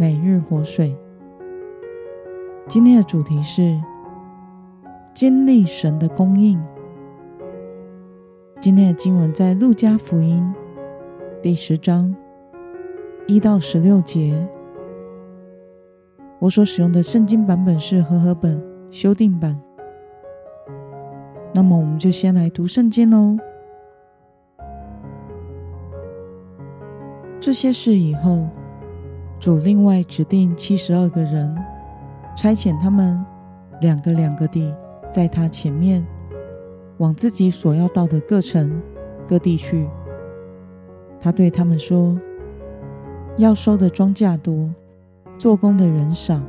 每日活水。今天的主题是经历神的供应。今天的经文在路加福音第十章一到十六节。我所使用的圣经版本是和合本修订版。那么，我们就先来读圣经喽。这些事以后，主另外指定七十二个人，差遣他们两个两个地在他前面。往自己所要到的各城各地去。他对他们说：“要收的庄稼多，做工的人少，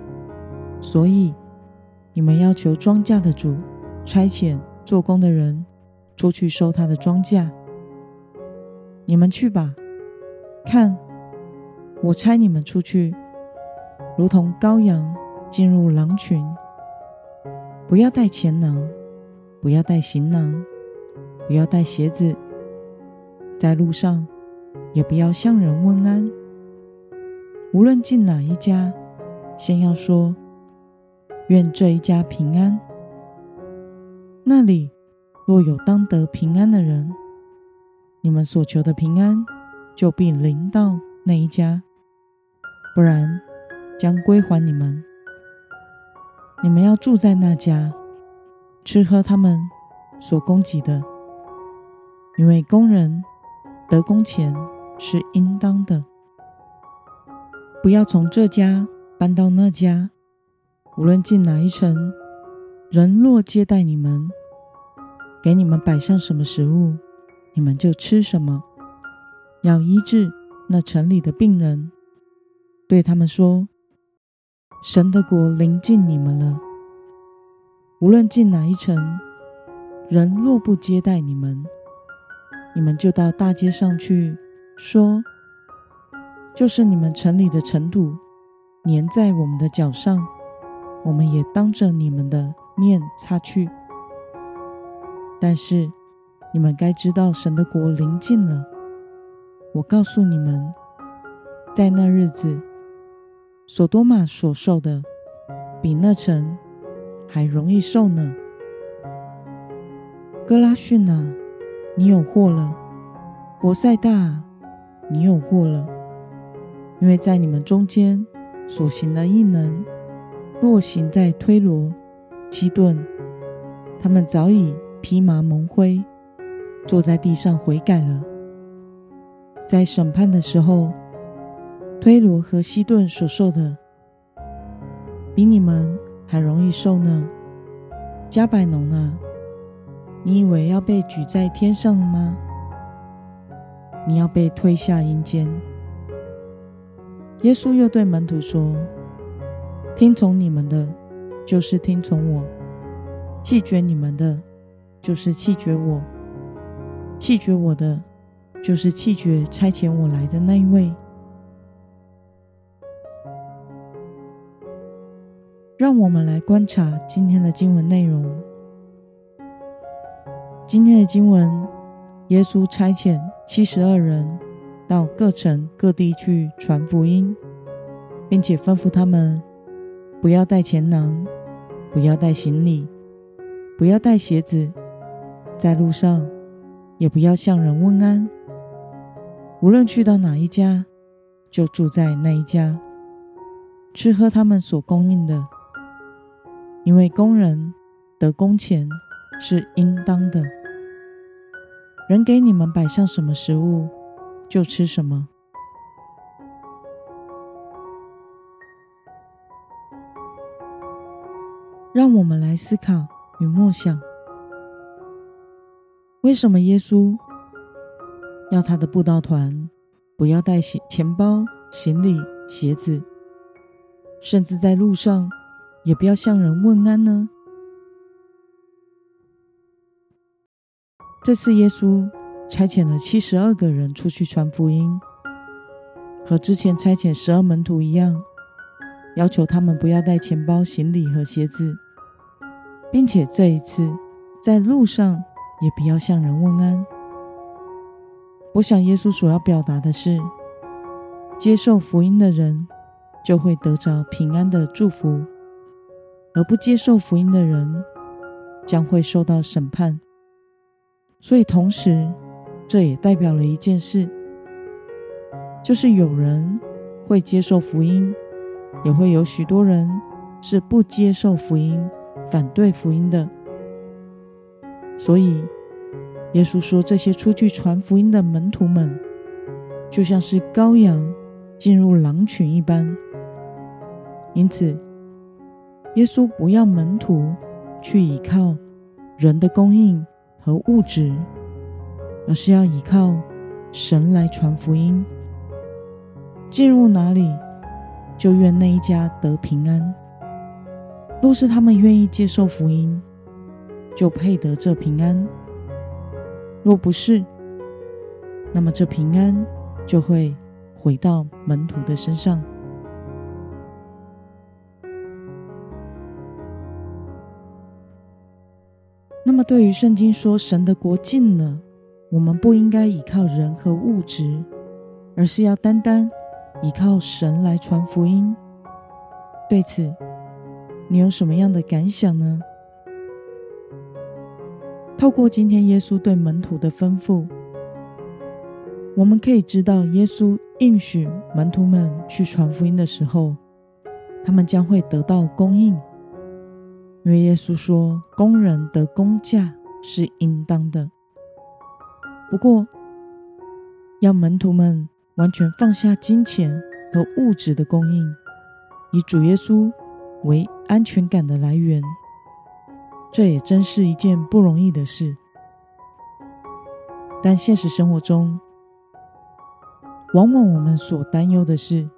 所以你们要求庄稼的主差遣做工的人出去收他的庄稼。你们去吧，看，我差你们出去，如同羔羊进入狼群。不要带钱囊。”不要带行囊，不要带鞋子，在路上也不要向人问安。无论进哪一家，先要说：“愿这一家平安。”那里若有当得平安的人，你们所求的平安就必临到那一家；不然，将归还你们。你们要住在那家。吃喝他们所供给的，因为工人得工钱是应当的。不要从这家搬到那家，无论进哪一城，人若接待你们，给你们摆上什么食物，你们就吃什么。要医治那城里的病人，对他们说：“神的国临近你们了。”无论进哪一城，人若不接待你们，你们就到大街上去说：“就是你们城里的尘土粘在我们的脚上，我们也当着你们的面擦去。”但是你们该知道，神的国临近了。我告诉你们，在那日子，所多玛所受的，比那城还容易受呢。哥拉汛哪，你有祸了；伯赛大，你有祸了。因为在你们中间所行的异能，若行在推罗、基顿，他们早已披麻蒙灰，坐在地上悔改了。在审判的时候，推罗和西顿所受的，比你们。还容易受呢，加百农啊，你以为要被举在天上吗？你要被推下阴间。耶稣又对门徒说：“听从你们的，就是听从我；弃绝你们的，就是弃绝我；弃绝我的，就是弃绝差遣我来的那一位。”让我们来观察今天的经文内容。今天的经文，耶稣差遣七十二人到各城各地去传福音，并且吩咐他们不要带钱囊，不要带行李，不要带鞋子，在路上也不要向人问安。无论去到哪一家，就住在那一家，吃喝他们所供应的。因为工人得工钱是应当的，人给你们摆上什么食物，就吃什么。让我们来思考与默想：为什么耶稣要他的布道团不要带行钱包、行李、鞋子，甚至在路上也不要向人问安呢？这次耶稣差遣了七十二个人出去传福音，和之前差遣十二门徒一样，要求他们不要带钱包、行李和鞋子，并且这一次在路上也不要向人问安。我想，耶稣所要表达的是，接受福音的人就会得着平安的祝福，而不接受福音的人将会受到审判。所以，同时，这也代表了一件事，就是有人会接受福音，也会有许多人是不接受福音、反对福音的。所以，耶稣说，这些出去传福音的门徒们，就像是羔羊进入狼群一般。因此，耶稣不要门徒去依靠人的供应。和物质，而是要依靠神来传福音。进入哪里，就愿那一家得平安。若是他们愿意接受福音，就配得这平安；若不是，那么这平安就会回到门徒的身上。那么，对于圣经说神的国近了，我们不应该依靠人和物质，而是要单单依靠神来传福音。对此，你有什么样的感想呢？透过今天耶稣对门徒的吩咐，我们可以知道，耶稣应许门徒们去传福音的时候，他们将会得到供应。因为耶稣说，工人的工价是应当的。不过，要门徒们完全放下金钱和物质的供应，以主耶稣为安全感的来源，这也真是一件不容易的事。但现实生活中，往往我们所担忧的事，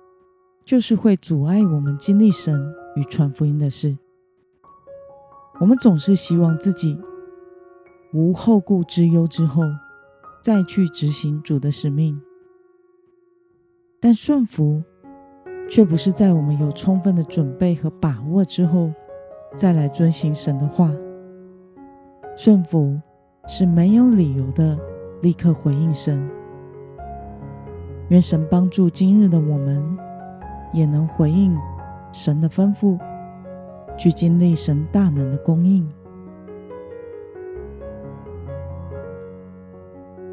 就是会阻碍我们经历神与传福音的事。我们总是希望自己无后顾之忧之后，再去执行主的使命。但顺服却不是在我们有充分的准备和把握之后，再来遵行神的话。顺服是没有理由的立刻回应神。愿神帮助今日的我们，也能回应神的吩咐。去经历神大能的供应。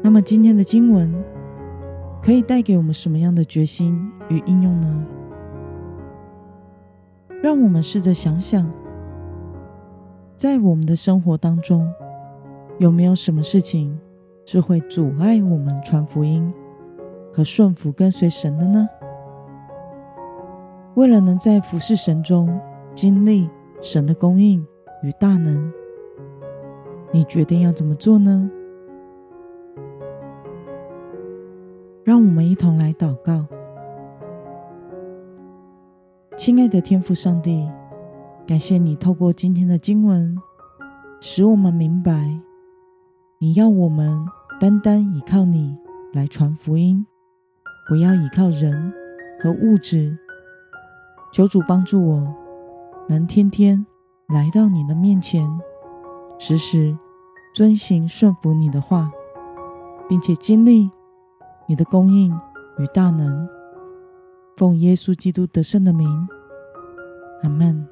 那么今天的经文可以带给我们什么样的决心与应用呢？让我们试着想想，在我们的生活当中，有没有什么事情是会阻碍我们传福音和顺服跟随神的呢？为了能在服侍神中，经历神的供应与大能，你决定要怎么做呢？让我们一同来祷告。亲爱的天父上帝，感谢你透过今天的经文，使我们明白，你要我们单单依靠你来传福音，不要依靠人和物质。求主帮助我。能天天来到你的面前，时时遵行顺服你的话，并且经历你的供应与大能，奉耶稣基督得胜的名，阿门。